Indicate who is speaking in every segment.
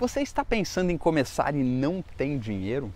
Speaker 1: Você está pensando em começar e não tem dinheiro?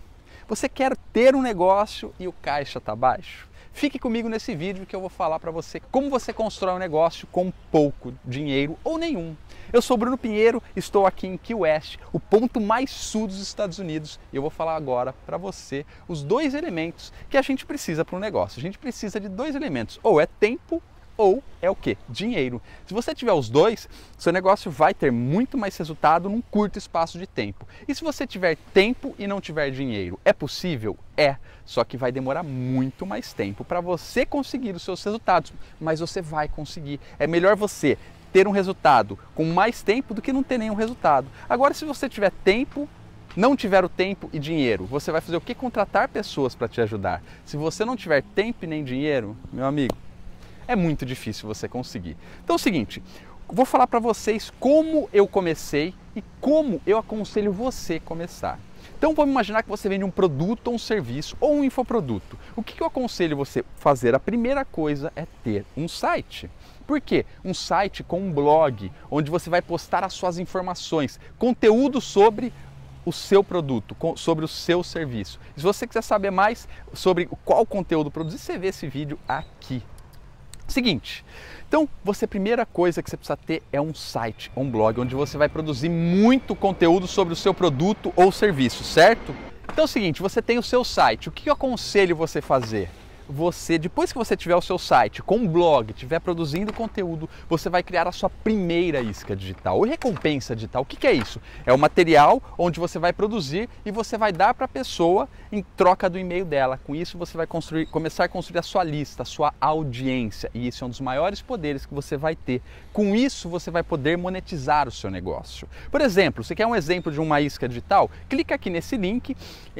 Speaker 1: Você quer ter um negócio e o caixa está baixo? Fique comigo nesse vídeo que eu vou falar para você como você constrói um negócio com pouco dinheiro ou nenhum. Eu sou Bruno Pinheiro, estou aqui em Key West, o ponto mais sul dos Estados Unidos, e eu vou falar agora para você os dois elementos que a gente precisa para um negócio. A gente precisa de dois elementos, ou é tempo ou é o que? Dinheiro. Se você tiver os dois, seu negócio vai ter muito mais resultado num curto espaço de tempo. E se você tiver tempo e não tiver dinheiro, é possível? É, só que vai demorar muito mais tempo para você conseguir os seus resultados, mas você vai conseguir. É melhor você ter um resultado com mais tempo do que não ter nenhum resultado. Agora, se você tiver tempo não tiver o tempo e dinheiro, você vai fazer o que? Contratar pessoas para te ajudar. Se você não tiver tempo e nem dinheiro, meu amigo, é muito difícil você conseguir. Então é o seguinte, vou falar para vocês como eu comecei e como eu aconselho você começar. Então vamos imaginar que você vende um produto ou um serviço ou um infoproduto. O que eu aconselho você fazer? A primeira coisa é ter um site. Por quê? Um site com um blog, onde você vai postar as suas informações, conteúdo sobre o seu produto, sobre o seu serviço. se você quiser saber mais sobre qual conteúdo produzir, você vê esse vídeo aqui. Seguinte, então você a primeira coisa que você precisa ter é um site, um blog, onde você vai produzir muito conteúdo sobre o seu produto ou serviço, certo? Então é o seguinte, você tem o seu site, o que eu aconselho você fazer? Você, depois que você tiver o seu site com um blog, estiver produzindo conteúdo, você vai criar a sua primeira isca digital ou recompensa digital. O que, que é isso? É o material onde você vai produzir e você vai dar para a pessoa em troca do e-mail dela. Com isso, você vai construir, começar a construir a sua lista, a sua audiência. E isso é um dos maiores poderes que você vai ter. Com isso, você vai poder monetizar o seu negócio. Por exemplo, você quer um exemplo de uma isca digital? Clica aqui nesse link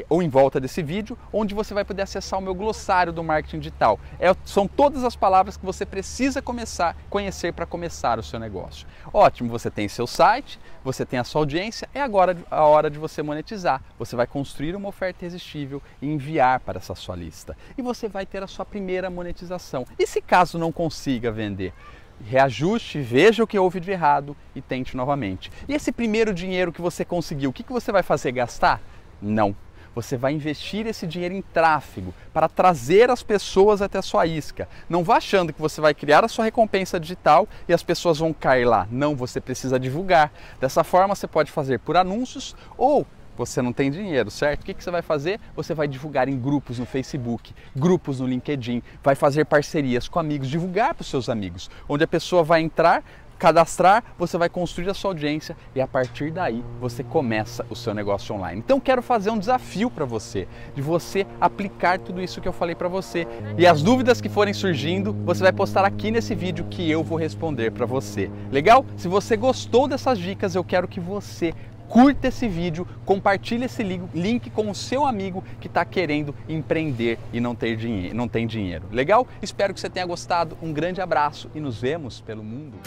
Speaker 1: ou em volta desse vídeo, onde você vai poder acessar o meu glossário do marketing digital. É, são todas as palavras que você precisa começar conhecer para começar o seu negócio. Ótimo, você tem seu site, você tem a sua audiência, é agora a hora de você monetizar. Você vai construir uma oferta irresistível e enviar para essa sua lista. E você vai ter a sua primeira monetização. E se caso não consiga vender? reajuste, veja o que houve de errado e tente novamente. E esse primeiro dinheiro que você conseguiu, o que, que você vai fazer? Gastar? Não você vai investir esse dinheiro em tráfego para trazer as pessoas até a sua isca. Não vá achando que você vai criar a sua recompensa digital e as pessoas vão cair lá. Não, você precisa divulgar. Dessa forma, você pode fazer por anúncios ou você não tem dinheiro, certo? O que, que você vai fazer? Você vai divulgar em grupos no Facebook, grupos no LinkedIn, vai fazer parcerias com amigos, divulgar para os seus amigos, onde a pessoa vai entrar, cadastrar, você vai construir a sua audiência e a partir daí você começa o seu negócio online. Então quero fazer um desafio para você, de você aplicar tudo isso que eu falei para você. E as dúvidas que forem surgindo, você vai postar aqui nesse vídeo que eu vou responder para você. Legal? Se você gostou dessas dicas, eu quero que você curta esse vídeo, compartilhe esse link com o seu amigo que está querendo empreender e não, ter dinheiro, não tem dinheiro. Legal? Espero que você tenha gostado. Um grande abraço e nos vemos pelo mundo.